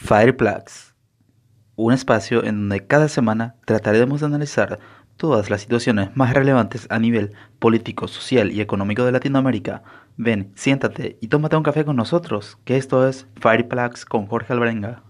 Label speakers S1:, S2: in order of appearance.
S1: Fireplugs, un espacio en donde cada semana trataremos de analizar todas las situaciones más relevantes a nivel político, social y económico de Latinoamérica. Ven, siéntate y tómate un café con nosotros, que esto es Fireplugs con Jorge Alvarenga.